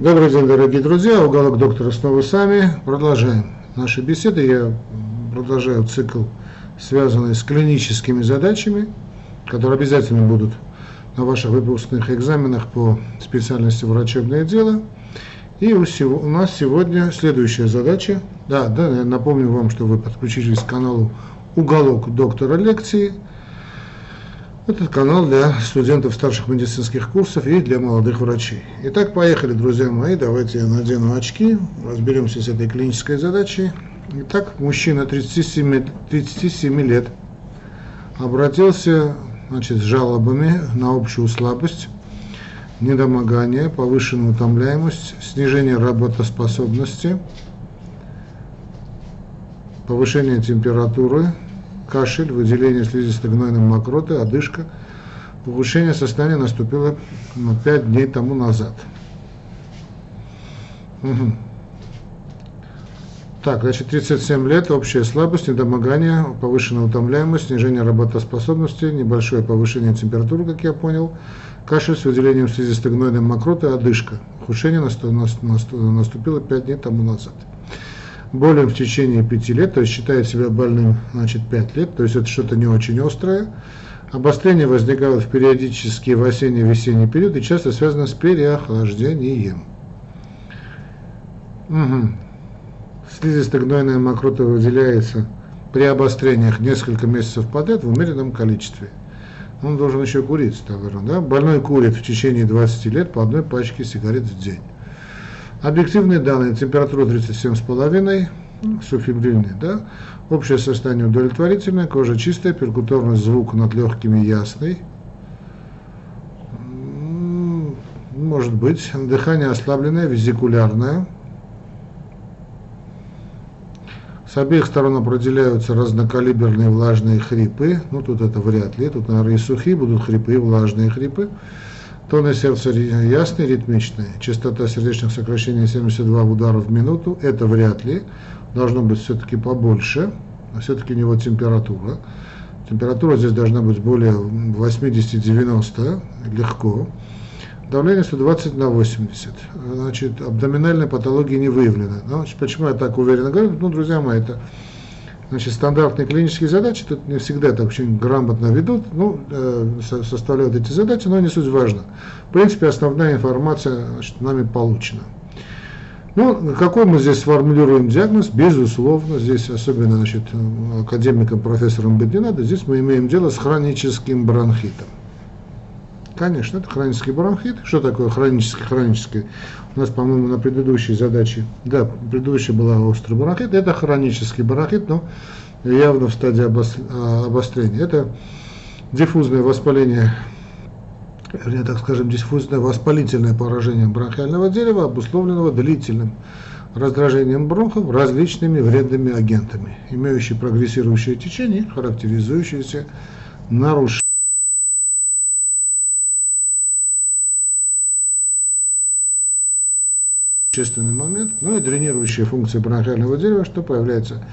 Добрый день, дорогие друзья. Уголок доктора снова с вами. Продолжаем наши беседы. Я продолжаю цикл, связанный с клиническими задачами, которые обязательно будут на ваших выпускных экзаменах по специальности врачебное дело. И у, у нас сегодня следующая задача. Да, да, я напомню вам, что вы подключились к каналу «Уголок доктора лекции». Этот канал для студентов старших медицинских курсов и для молодых врачей. Итак, поехали, друзья мои. Давайте я надену очки, разберемся с этой клинической задачей. Итак, мужчина 37, 37 лет обратился значит, с жалобами на общую слабость, недомогание, повышенную утомляемость, снижение работоспособности, повышение температуры, кашель, выделение слизистой гнойной мокроты, одышка. Улучшение состояния наступило 5 дней тому назад. Угу. Так, значит, 37 лет, общая слабость, недомогание, повышенная утомляемость, снижение работоспособности, небольшое повышение температуры, как я понял, кашель с выделением слизистой гнойной мокроты, одышка. Ухудшение наступило 5 дней тому назад болен в течение пяти лет, то есть считает себя больным, значит, пять лет, то есть это что-то не очень острое. Обострение возникает в периодически в осенне-весенний период и часто связано с переохлаждением. Угу. Слизисто-гнойная мокрота выделяется при обострениях несколько месяцев подряд в умеренном количестве. Он должен еще курить, наверное, да? Больной курит в течение 20 лет по одной пачке сигарет в день. Объективные данные, температура 37,5, суфибрильный, да, общее состояние удовлетворительное, кожа чистая, перкуторный звук над легкими ясный, может быть, дыхание ослабленное, визикулярное, с обеих сторон определяются разнокалиберные влажные хрипы. Ну, тут это вряд ли. Тут, наверное, и сухие будут хрипы, и влажные хрипы. Тоны сердца ясный, ритмичный. Частота сердечных сокращений 72 удара в минуту. Это вряд ли. Должно быть все-таки побольше. А все-таки у него температура. Температура здесь должна быть более 80-90, легко. Давление 120 на 80. Значит, абдоминальной патологии не выявлено. Значит, почему я так уверенно говорю? Ну, друзья мои, это Значит, стандартные клинические задачи тут не всегда так очень грамотно ведут, ну, э, составляют эти задачи, но не суть важно. В принципе, основная информация значит, нами получена. Ну, какой мы здесь сформулируем диагноз? Безусловно, здесь особенно значит, академиком, профессором быть не надо, здесь мы имеем дело с хроническим бронхитом. Конечно, это хронический бронхит. Что такое хронический, хронический? У нас, по-моему, на предыдущей задаче, да, предыдущая была острый бронхит. Это хронический бронхит, но явно в стадии а, обострения. Это диффузное воспаление, вернее, так скажем, диффузное воспалительное поражение бронхиального дерева, обусловленного длительным раздражением бронхов различными вредными агентами, имеющие прогрессирующее течение, характеризующиеся нарушением существенный момент, ну и дренирующая функция бронхиального дерева, что появляется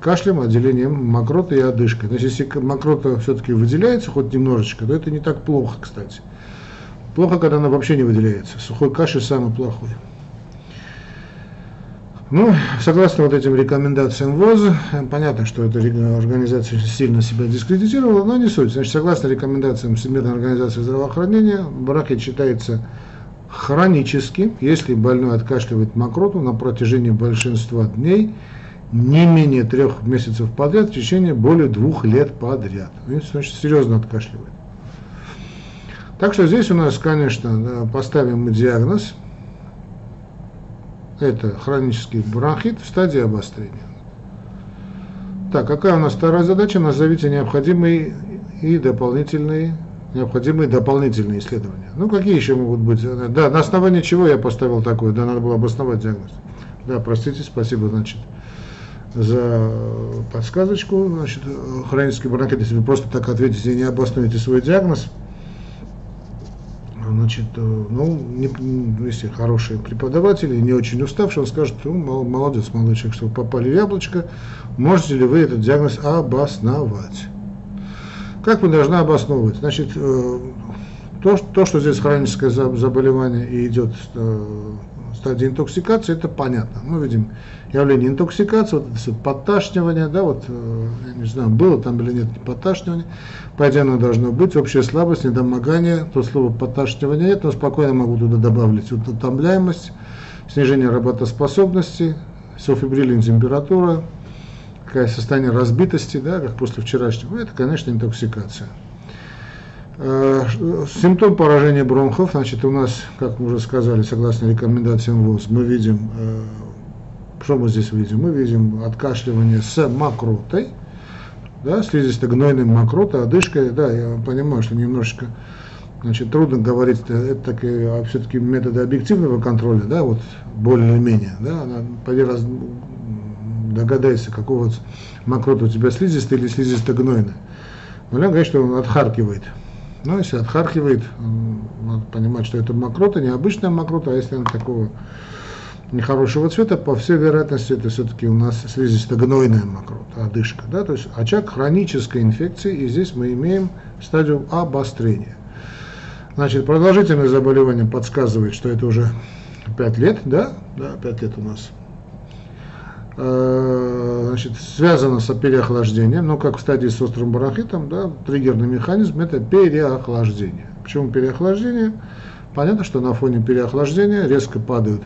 кашлем, отделением мокроты и одышкой. Значит, если мокрота все-таки выделяется хоть немножечко, то это не так плохо, кстати. Плохо, когда она вообще не выделяется. Сухой кашель самый плохой. Ну, согласно вот этим рекомендациям ВОЗ, понятно, что эта организация сильно себя дискредитировала, но не суть. Значит, согласно рекомендациям Всемирной организации здравоохранения, бронхит считается хронически, если больной откашливает мокроту на протяжении большинства дней, не менее трех месяцев подряд, в течение более двух лет подряд. Значит, серьезно откашливает. Так что здесь у нас, конечно, поставим мы диагноз. Это хронический бронхит в стадии обострения. Так, какая у нас вторая задача? Назовите необходимые и дополнительные необходимые дополнительные исследования. Ну, какие еще могут быть? Да, на основании чего я поставил такое? Да, надо было обосновать диагноз. Да, простите, спасибо, значит, за подсказочку. Значит, хронический бронхит, если вы просто так ответите и не обоснуете свой диагноз, значит, ну, не, если хороший преподаватель и не очень уставший, он скажет, ну, молодец, молодой человек, что вы попали в яблочко, можете ли вы этот диагноз обосновать? Как мы должны обосновывать? Значит, э, то, то, что здесь хроническое заболевание и идет э, стадии интоксикации, это понятно. Мы видим явление интоксикации, вот это подташнивание, да, вот, э, я не знаю, было там или нет подташнивание, по идее оно должно быть, общая слабость, недомогание, то слово подташнивание нет, но спокойно могу туда добавить утомляемость, снижение работоспособности, софибрилин температура, какое состояние разбитости, да, как после вчерашнего, это, конечно, интоксикация. Э, симптом поражения бронхов, значит, у нас, как мы уже сказали, согласно рекомендациям ВОЗ, мы видим, э, что мы здесь видим? Мы видим откашливание с мокротой, да, слизисто-гнойным мокротой, одышкой, да, я понимаю, что немножечко значит, трудно говорить, это такие, а все-таки методы объективного контроля, да, вот более-менее, да, она, раз, догадайся, какого мокрота у тебя слизистая или слизисто-гнойная. Но я говорю, что он отхаркивает. Но если отхаркивает, надо понимать, что это мокрота, не обычная мокрота, а если она такого нехорошего цвета, по всей вероятности, это все-таки у нас слизисто-гнойная мокрота, одышка. Да? То есть очаг хронической инфекции, и здесь мы имеем стадию обострения. Значит, продолжительность заболевания подсказывает, что это уже 5 лет, да? Да, 5 лет у нас значит, связано с переохлаждением, но как в стадии с острым бронхитом, да, триггерный механизм это переохлаждение. Почему переохлаждение? Понятно, что на фоне переохлаждения резко падают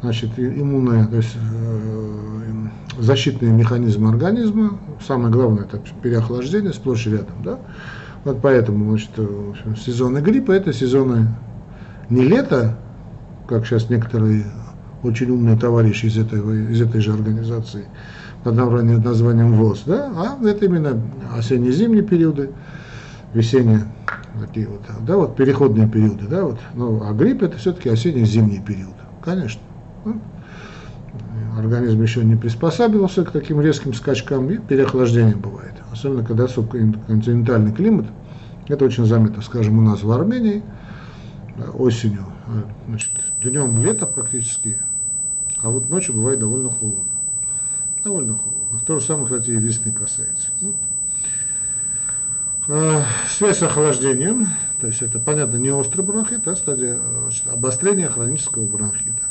значит, иммунные, то есть э, защитные механизмы организма. Самое главное это переохлаждение сплошь и рядом. Да? Вот поэтому значит, общем, сезоны гриппа это сезоны не лета, как сейчас некоторые очень умный товарищ из, этого, из этой же организации под названием ВОЗ, да, а это именно осенне-зимние периоды, весенние такие вот, да, вот переходные периоды, да, вот, ну, а грипп это все-таки осенне-зимний период, конечно. Ну, организм еще не приспосабливался к таким резким скачкам, и переохлаждение бывает. Особенно когда континентальный климат, это очень заметно, скажем, у нас в Армении, осенью, значит, днем лето практически, а вот ночью бывает довольно холодно. Довольно холодно. То же самое, кстати, и весны касается. Вот. А, связь с охлаждением, то есть это, понятно, не острый бронхит, а стадия значит, обострения хронического бронхита.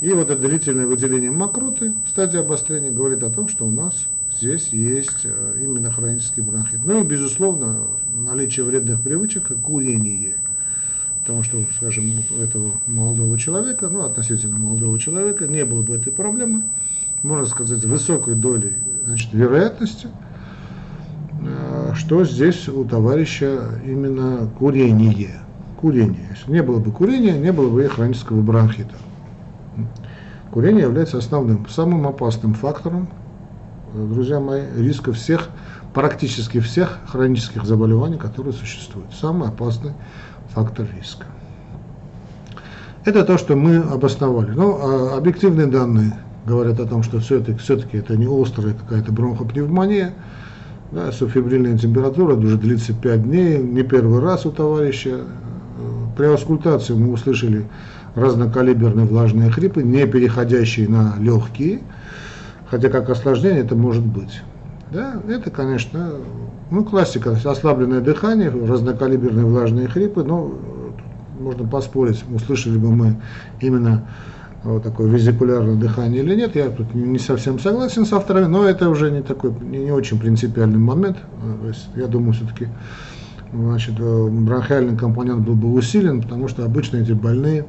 И вот это длительное выделение мокроты в стадии обострения говорит о том, что у нас здесь есть э, именно хронический бронхит. Ну и, безусловно, наличие вредных привычек, курение – Потому что, скажем, у этого молодого человека, ну, относительно молодого человека, не было бы этой проблемы, можно сказать, высокой долей значит, вероятности, э, что здесь у товарища именно курение. Курение. Если не было бы курения, не было бы и хронического бронхита. Курение является основным, самым опасным фактором, э, друзья мои, риска всех, практически всех хронических заболеваний, которые существуют. Самый опасный фактор риска. Это то, что мы обосновали. Но а объективные данные говорят о том, что все-таки, все-таки это не острая какая-то бронхопневмония, да, субфибрильная температура уже длится 5 дней, не первый раз у товарища. При аускультации мы услышали разнокалиберные влажные хрипы, не переходящие на легкие, хотя как осложнение это может быть. Да, это, конечно, ну, классика, ослабленное дыхание, разнокалиберные влажные хрипы, но можно поспорить, услышали бы мы именно вот такое визикулярное дыхание или нет. Я тут не совсем согласен с авторами, но это уже не такой, не, не очень принципиальный момент. То есть, я думаю, все-таки значит, э, бронхиальный компонент был бы усилен, потому что обычно эти больные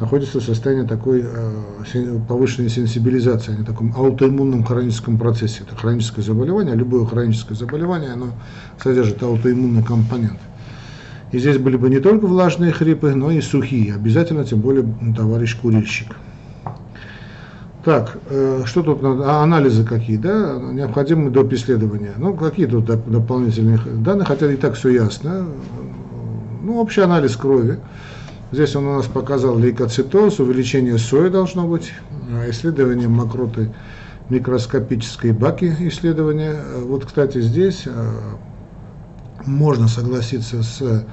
находятся в состоянии такой э, повышенной сенсибилизации, они в таком аутоиммунном хроническом процессе. Это хроническое заболевание, любое хроническое заболевание, оно содержит аутоиммунный компонент. И здесь были бы не только влажные хрипы, но и сухие. Обязательно, тем более, товарищ курильщик. Так, э, что тут надо? А, анализы какие, да, необходимы доп. исследования. Ну, какие тут дополнительные данные, хотя и так все ясно. Ну, общий анализ крови. Здесь он у нас показал лейкоцитоз, увеличение сои должно быть, а исследование мокроты микроскопической баки исследования. Вот, кстати, здесь э, можно согласиться с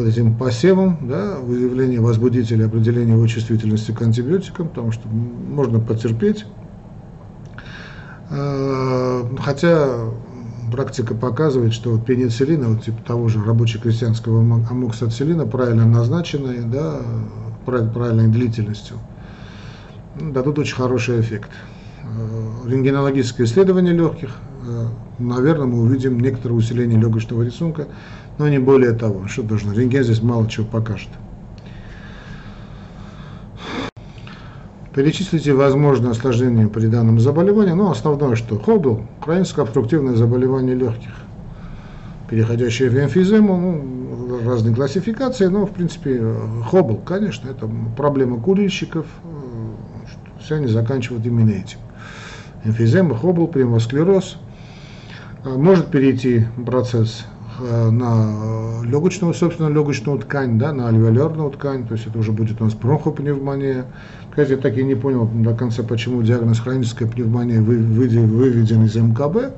вот этим посевом, да, выявление возбудителя, определение его чувствительности к антибиотикам, потому что можно потерпеть. Э, хотя практика показывает, что вот пенициллина, вот типа того же рабоче-крестьянского амоксациллина, правильно назначенные, да, правильной длительностью, дадут очень хороший эффект. Э, рентгенологическое исследование легких, э, наверное, мы увидим некоторое усиление легочного рисунка, но не более того. Что должно? Рентген здесь мало чего покажет. Перечислите возможные осложнения при данном заболевании. Ну, основное, что хобл, хроническое обструктивное заболевание легких, переходящее в эмфизему, ну, разные классификации, но, в принципе, хобл, конечно, это проблема курильщиков, все они заканчивают именно этим. Эмфизема, хобл, прямосклероз. Может перейти процесс на легочную, собственно, легочную ткань, да, на альвеолярную ткань, то есть это уже будет у нас бронхопневмония, кстати, я так и не понял до конца, почему диагноз хроническая пневмония выведен из МКБ.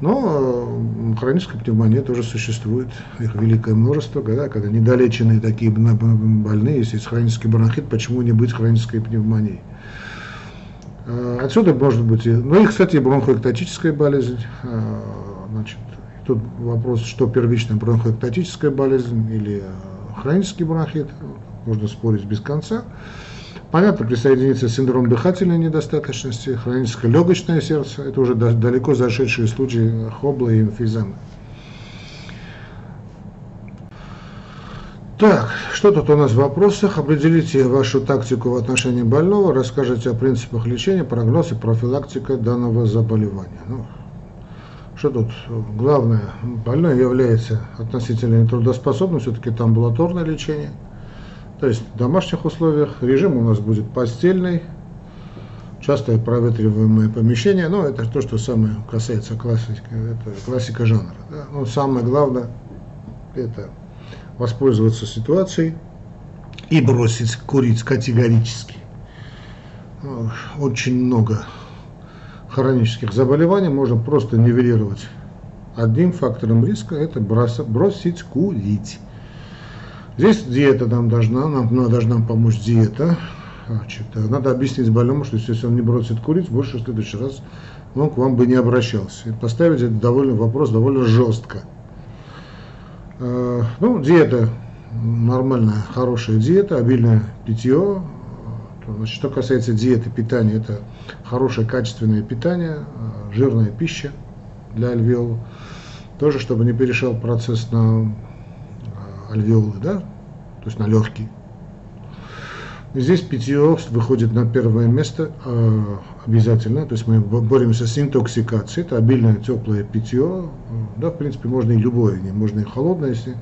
Но э, хроническая пневмония тоже существует, их великое множество, когда, когда недолеченные такие больные, если есть хронический бронхит, почему не быть хронической пневмонией? Э, отсюда может быть, ну и, кстати, бронхоэктатическая болезнь, э, значит, тут вопрос, что первичная бронхоэктатическая болезнь или хронический бронхит, можно спорить без конца. Понятно, присоединится синдром дыхательной недостаточности, хроническое легочное сердце, это уже далеко зашедшие случаи хобла и эмфиземы. Так, что тут у нас в вопросах? Определите вашу тактику в отношении больного, расскажите о принципах лечения, прогноз и профилактика данного заболевания. Ну, что тут? Главное, больной является относительно нетрудоспособным, все-таки это амбулаторное лечение – то есть в домашних условиях режим у нас будет постельный, частое проветриваемое помещение, но это то, что самое касается классики, это классика жанра. Да? Но самое главное это воспользоваться ситуацией и бросить курить категорически. Очень много хронических заболеваний можно просто нивелировать одним фактором риска, это бросить курить. Здесь диета нам должна, нам, нам должна помочь диета. Значит, надо объяснить больному, что если он не бросит курить, больше в следующий раз он к вам бы не обращался. И поставить этот довольно, вопрос довольно жестко. Э, ну, диета нормальная, хорошая диета, обильное питье. Значит, что касается диеты, питания, это хорошее качественное питание, э, жирная пища для альвеол. Тоже, чтобы не перешел процесс на альвеолы, да, то есть на легкие. здесь питье выходит на первое место э, обязательно, то есть мы боремся с интоксикацией, это обильное теплое питье, да, в принципе, можно и любое, можно и холодное, если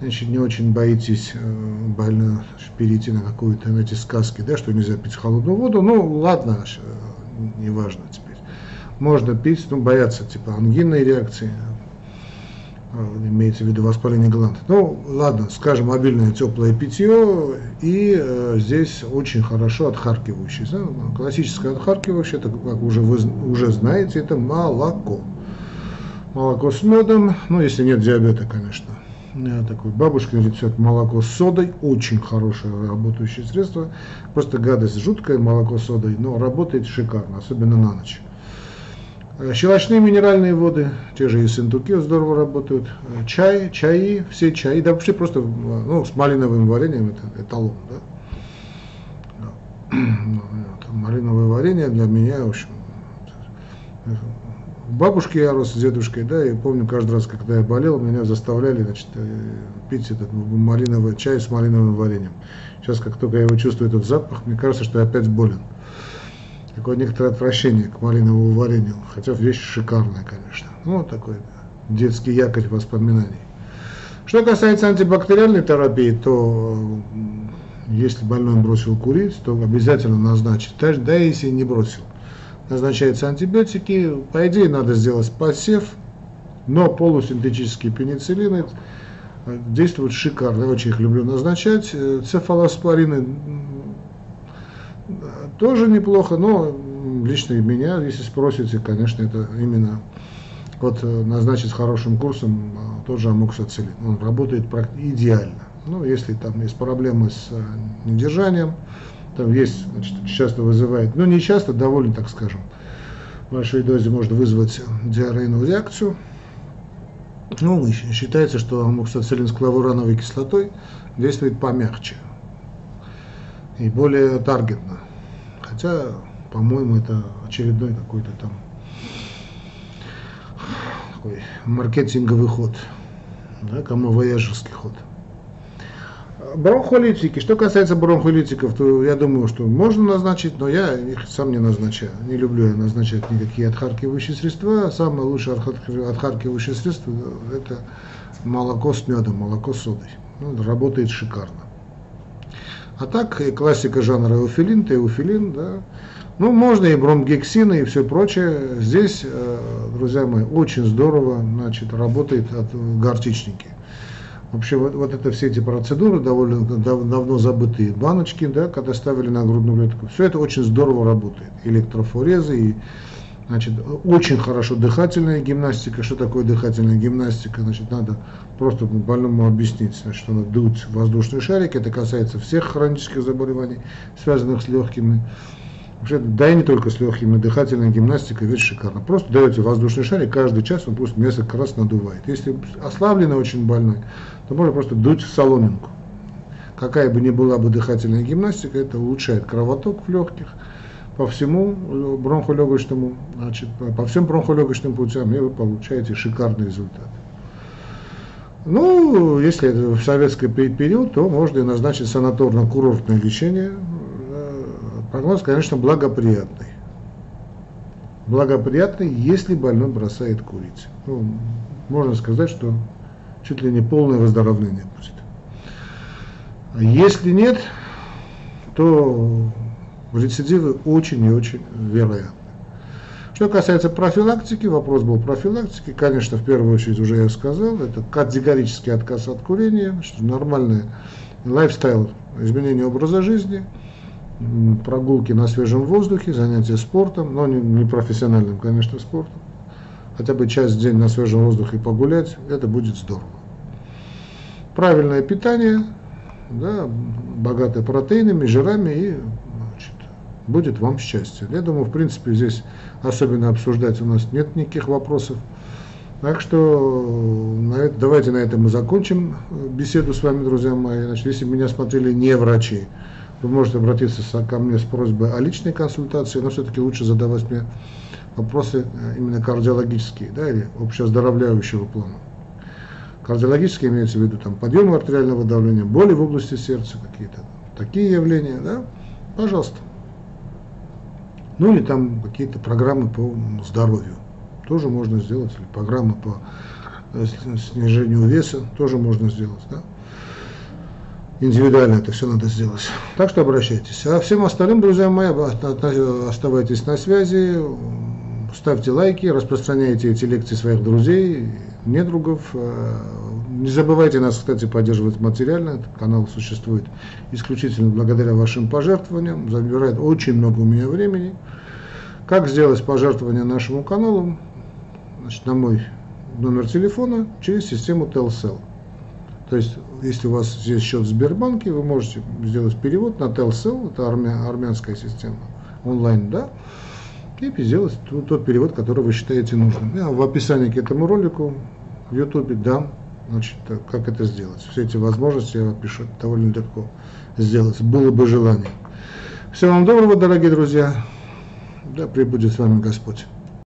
значит, не очень боитесь э, больно перейти на какую-то, на эти сказки, да, что нельзя пить холодную воду, ну, ладно, э, неважно теперь. Можно пить, ну, бояться, типа, ангинной реакции, а, имеется в виду воспаление гланд. Ну, ладно, скажем, обильное теплое питье, и э, здесь очень хорошо отхаркивающее. Да? Классическое отхаркивающее, это, как уже вы уже знаете, это молоко. Молоко с медом, ну, если нет диабета, конечно. Такой бабушкин рецепт молоко с содой, очень хорошее работающее средство. Просто гадость жуткая, молоко с содой, но работает шикарно, особенно на ночь. Э, щелочные минеральные воды, те же ессентуки здорово работают. Э, чай, чаи, все чаи, да вообще просто ну, с малиновым вареньем это эталон. Да? Ну, малиновое варенье для меня, в общем, бабушки я рос с дедушкой, да, и помню каждый раз, когда я болел, меня заставляли, значит, э, пить этот малиновый чай с малиновым вареньем. Сейчас, как только я его чувствую, этот запах, мне кажется, что я опять болен такое некоторое отвращение к малиновому варенью, хотя вещь шикарная, конечно. Ну, вот такой детский якорь воспоминаний. Что касается антибактериальной терапии, то если больной бросил курить, то обязательно назначить, да если не бросил. Назначаются антибиотики, по идее надо сделать посев, но полусинтетические пенициллины действуют шикарно, очень их люблю назначать. Цефалоспорины тоже неплохо, но лично меня, если спросите, конечно, это именно вот э, назначить хорошим курсом тот же амоксацилин. Он работает идеально. Ну, если там есть проблемы с э, недержанием, там есть, значит, часто вызывает, ну не часто, довольно, так скажем, в большой дозе может вызвать диарейную реакцию. Ну, считается, что амоксициллин с клавурановой кислотой действует помягче и более таргетно. Хотя, по-моему, это очередной какой-то там такой маркетинговый ход, да, кому вояжерский ход. Бронхолитики. Что касается бронхолитиков, то я думаю, что можно назначить, но я их сам не назначаю. Не люблю я назначать никакие отхаркивающие средства. Самое лучшее отхаркивающее средство – это молоко с медом, молоко с содой. Ну, работает шикарно. А так, и классика жанра эуфилин, теуфилин, да. Ну, можно и бромгексины и все прочее. Здесь, э, друзья мои, очень здорово значит, работает от горчичники. Вообще вот, вот это все эти процедуры довольно дав, давно забытые баночки, да, когда ставили на грудную клетку, все это очень здорово работает. Электрофорезы и Значит, очень хорошо дыхательная гимнастика. Что такое дыхательная гимнастика? Значит, надо просто больному объяснить, значит, надо дуть воздушный шарик. Это касается всех хронических заболеваний, связанных с легкими. Вообще, да и не только с легкими, дыхательная гимнастика вещь шикарна. Просто даете воздушный шарик, каждый час он просто несколько раз надувает. Если ослабленный очень больной, то можно просто дуть в соломинку. Какая бы ни была бы дыхательная гимнастика, это улучшает кровоток в легких, по всему э, бронхолегочному, значит, по всем бронхолегочным путям, и вы получаете шикарный результат. Ну, если это в советский период, то можно и назначить санаторно-курортное лечение. Прогноз, конечно, благоприятный. Благоприятный, если больной бросает курить. Ну, можно сказать, что чуть ли не полное выздоровление будет. Если нет, то рецидивы очень и очень вероятны. Что касается профилактики, вопрос был профилактики, конечно, в первую очередь уже я сказал, это категорический отказ от курения, что нормальный лайфстайл, изменение образа жизни, прогулки на свежем воздухе, занятия спортом, но не, не профессиональным, конечно, спортом. Хотя бы часть в день на свежем воздухе погулять, это будет здорово. Правильное питание, да, богатое протеинами, жирами и будет вам счастье. Я думаю, в принципе, здесь особенно обсуждать у нас нет никаких вопросов. Так что давайте на этом мы закончим э, беседу с вами, друзья мои. Значит, если меня смотрели не врачи, вы можете обратиться ко мне с просьбой о личной консультации, но все-таки лучше задавать мне вопросы э, именно кардиологические, да, или общеоздоровляющего плана. Кардиологические имеется в виду там подъем артериального давления, боли в области сердца, какие-то такие явления, да, пожалуйста. Ну или там какие-то программы по здоровью тоже можно сделать, или программы по э, снижению веса тоже можно сделать. Да? Индивидуально это все надо сделать. Так что обращайтесь. А всем остальным, друзья мои, оставайтесь на связи, ставьте лайки, распространяйте эти лекции своих друзей, недругов. Э, не забывайте нас, кстати, поддерживать материально. Этот канал существует исключительно благодаря вашим пожертвованиям. Забирает очень много у меня времени. Как сделать пожертвование нашему каналу? Значит, на мой номер телефона через систему Telcel. То есть, если у вас здесь счет в Сбербанке, вы можете сделать перевод на Telcel, это армя, армянская система, онлайн, да, и сделать тот, тот перевод, который вы считаете нужным. Я в описании к этому ролику в YouTube дам Значит, как это сделать? Все эти возможности я пишу довольно легко сделать. Было бы желание. Всего вам доброго, дорогие друзья. Да пребудет с вами Господь.